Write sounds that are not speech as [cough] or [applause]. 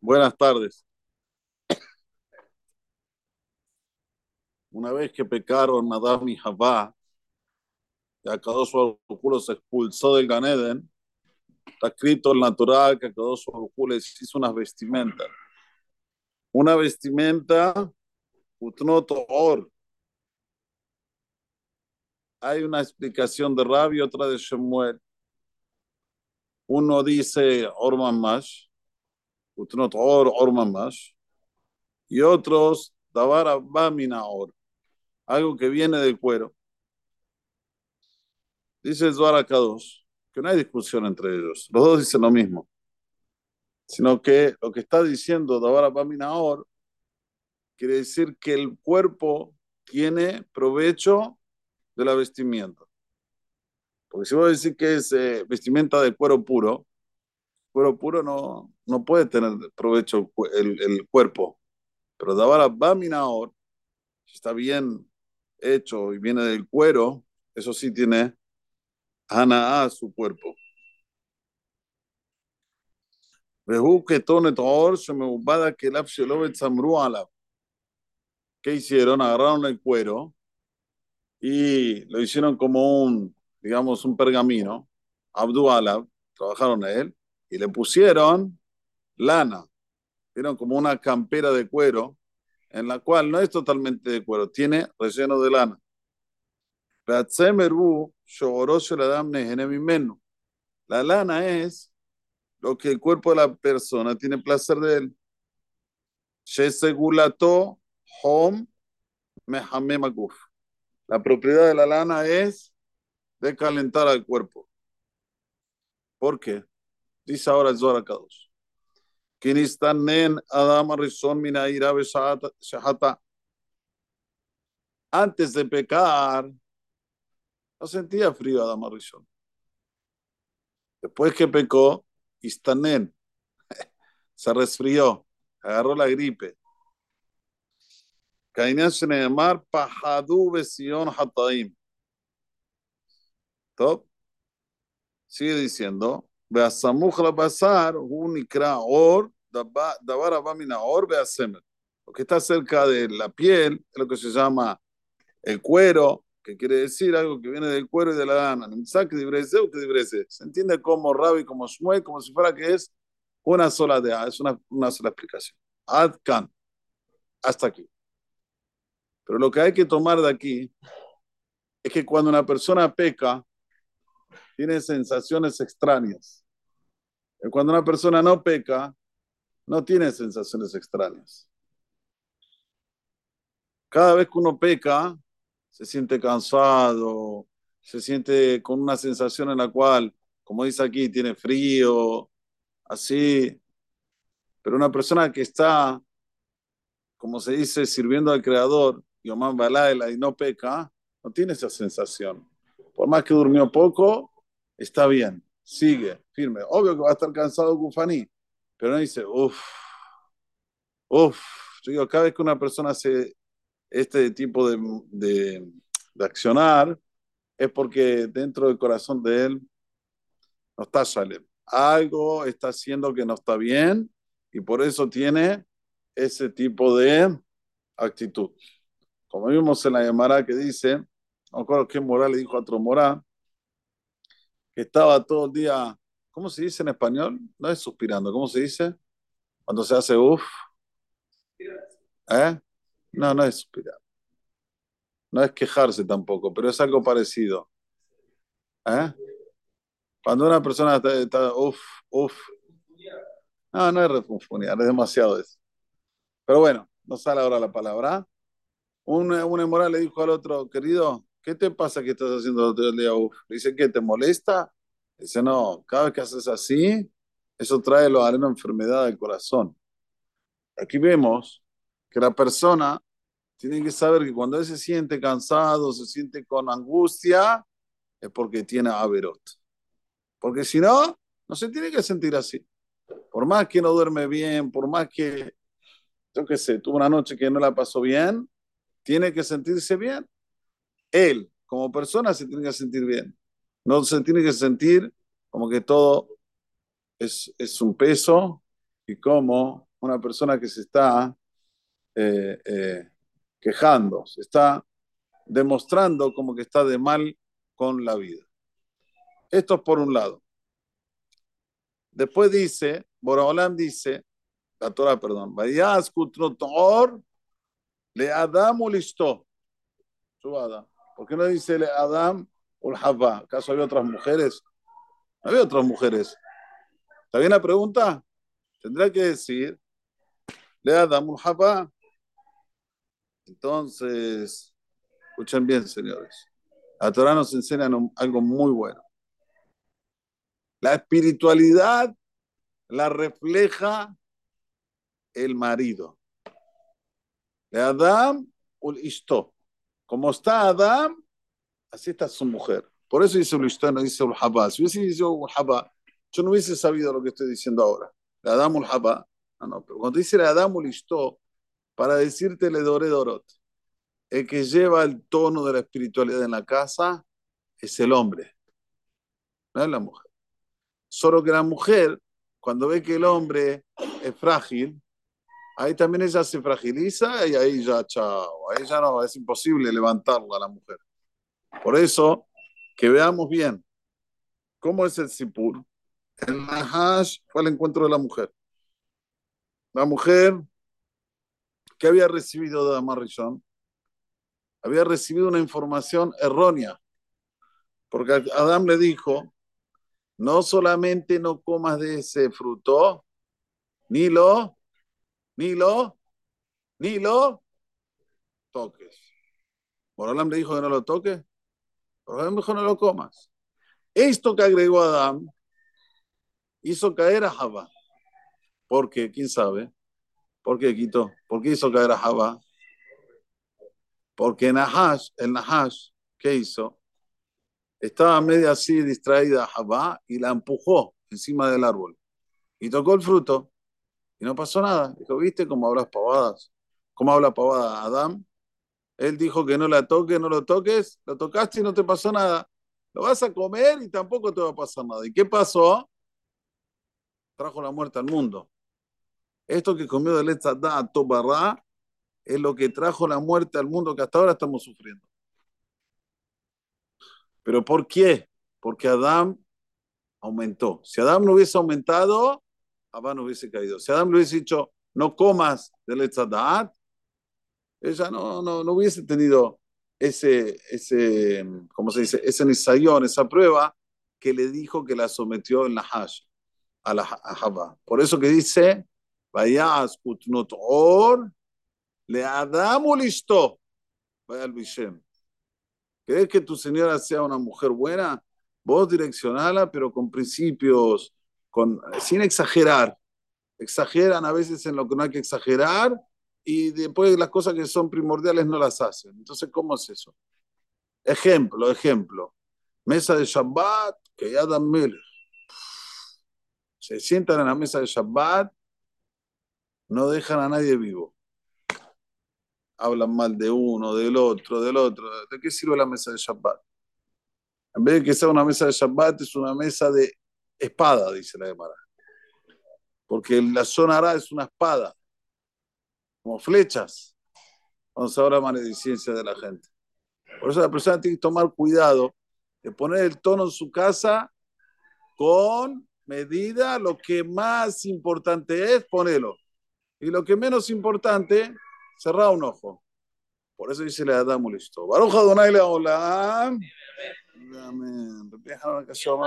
Buenas tardes. Una vez que pecaron Adam y Javá, y Akadosh Baruj se expulsó del Ganeden, está escrito el natural que Akadosh Baruj les hizo unas vestimentas. Una vestimenta, utnot or. Hay una explicación de Rabbi y otra de Shemuel. Uno dice Orman Mash, Utnot Or, Orman Mash, y otros Davara Bamina Or, algo que viene del cuero. Dice Zohar Kadosh que no hay discusión entre ellos, los dos dicen lo mismo, sino que lo que está diciendo Davara Bamina Or quiere decir que el cuerpo tiene provecho de la vestimenta. Porque si voy a decir que es eh, vestimenta de cuero puro, cuero puro no, no puede tener provecho el, el cuerpo. Pero Davara Baminaor, si está bien hecho y viene del cuero, eso sí tiene Ana su cuerpo. ¿Qué hicieron? Agarraron el cuero y lo hicieron como un, digamos, un pergamino. Abdu Alab, trabajaron a él y le pusieron lana. Vieron como una campera de cuero, en la cual no es totalmente de cuero, tiene relleno de lana. La lana es lo que el cuerpo de la persona tiene placer de él. La propiedad de la lana es de calentar al cuerpo. ¿Por qué? Dice ahora el Zohar Kadosh. Adam Antes de pecar, no sentía frío Adam Arishon. Después que pecó, Istanen [laughs] se resfrió, agarró la gripe. Kainán Sheneemar Pahadu Besion Hataim. Top. Sigue diciendo, והסמוך לבשר הוא נקרא אור, דבר הבא מן האור והסמל. Lo que está cerca de la piel es lo que se llama el cuero, que quiere decir algo que viene del cuero y de la lana. Se entiende como Rabbi, como Shmuel, como si fuera que es una sola de es una, una sola explicación. Adkan, hasta aquí. Pero lo que hay que tomar de aquí es que cuando una persona peca, tiene sensaciones extrañas. Y cuando una persona no peca, no tiene sensaciones extrañas. Cada vez que uno peca, se siente cansado, se siente con una sensación en la cual, como dice aquí, tiene frío, así. Pero una persona que está, como se dice, sirviendo al Creador, Yomán Balaela, y no peca, no tiene esa sensación. Por más que durmió poco, está bien, sigue, firme. Obvio que va a estar cansado Gufani, pero no dice, uff, uff. Yo digo, cada vez que una persona hace este tipo de, de, de accionar, es porque dentro del corazón de él no está Shalem. Algo está haciendo que no está bien y por eso tiene ese tipo de actitud. Como vimos en la llamada que dice, no recuerdo qué moral le dijo a otro estaba todo el día, ¿cómo se dice en español? No es suspirando, ¿cómo se dice? Cuando se hace uff. ¿Eh? No, no es suspirar. No es quejarse tampoco, pero es algo parecido. ¿Eh? Cuando una persona está, uff, uff. No, no es refunfunear, es demasiado eso. Pero bueno, no sale ahora la palabra. Un, un le dijo al otro, querido, ¿qué te pasa que estás haciendo todo el día? Uf? Dice, ¿qué te molesta? Dice, no, cada vez que haces así, eso trae lo una enfermedad del corazón. Aquí vemos que la persona tiene que saber que cuando él se siente cansado, se siente con angustia, es porque tiene averot. Porque si no, no se tiene que sentir así. Por más que no duerme bien, por más que, yo qué sé, tuvo una noche que no la pasó bien, tiene que sentirse bien él como persona se tiene que sentir bien. No se tiene que sentir como que todo es, es un peso y como una persona que se está eh, eh, quejando, se está demostrando como que está de mal con la vida. Esto es por un lado. Después dice, Boraholam dice, la Torah, perdón, le Adam listo. ¿Por qué no dice le Adam ul ¿Acaso había otras mujeres? había otras mujeres. ¿Está bien la pregunta? Tendrá que decir le Adam ul Entonces, escuchen bien, señores. La Torah nos enseña algo muy bueno. La espiritualidad la refleja el marido. De Adam isto. Como está Adam, así está su mujer. Por eso dice ul isto, no dice ul haba. Si hubiese dicho ul haba, yo no hubiese sabido lo que estoy diciendo ahora. Le Adam ul haba. No, no, pero cuando dice le Adam ul isto, para decirte le doré dorot, el que lleva el tono de la espiritualidad en la casa es el hombre, no es la mujer. Solo que la mujer, cuando ve que el hombre es frágil, ahí también ella se fragiliza y ahí ya, chao, ahí ya no, es imposible levantarla a la mujer. Por eso, que veamos bien cómo es el Sipur. El Nahash fue el encuentro de la mujer. La mujer que había recibido de Amarrillón había recibido una información errónea, porque Adán le dijo, no solamente no comas de ese fruto, ni lo, ni lo, ni lo toques. Borolam le dijo que no lo toques, Borolam dijo no lo comas. Esto que agregó Adán hizo caer a Java. ¿Por qué? ¿Quién sabe? ¿Por qué quitó? ¿Por qué hizo caer a Java? Porque Nahash, el Nahash, ¿qué hizo? Estaba medio así distraída Jabá y la empujó encima del árbol. Y tocó el fruto y no pasó nada. Dijo, ¿viste cómo hablas pavadas? ¿Cómo habla pavada Adán? Él dijo que no la toques, no lo toques, lo tocaste y no te pasó nada. Lo vas a comer y tampoco te va a pasar nada. ¿Y qué pasó? Trajo la muerte al mundo. Esto que comió de a Tobarra es lo que trajo la muerte al mundo que hasta ahora estamos sufriendo. ¿Pero por qué? Porque Adán aumentó. Si Adán no hubiese aumentado, Adán hubiese caído. Si Adán le hubiese dicho, no comas del Etzadat, ella no, no, no hubiese tenido ese, ese, ¿cómo se dice? Ese nisayón, esa prueba que le dijo que la sometió en la hash, a la Java. Por eso que dice, vayas utnot or, le Adamu listo, vaya al Bishem. ¿Querés que tu señora sea una mujer buena? Vos direccionala, pero con principios, sin exagerar. Exageran a veces en lo que no hay que exagerar y después las cosas que son primordiales no las hacen. Entonces, ¿cómo es eso? Ejemplo, ejemplo. Mesa de Shabbat, que ya dan mil. Se sientan en la mesa de Shabbat, no dejan a nadie vivo hablan mal de uno, del otro, del otro. ¿De qué sirve la mesa de Shabbat? En vez de que sea una mesa de Shabbat, es una mesa de espada, dice la Gemara. Porque la zona es una espada, como flechas, cuando se habla maledicencia de la gente. Por eso la persona tiene que tomar cuidado de poner el tono en su casa con medida, lo que más importante es, ponelo. Y lo que menos importante, cerrá un ojo. Por eso dice la Amén. Déjame que yo me.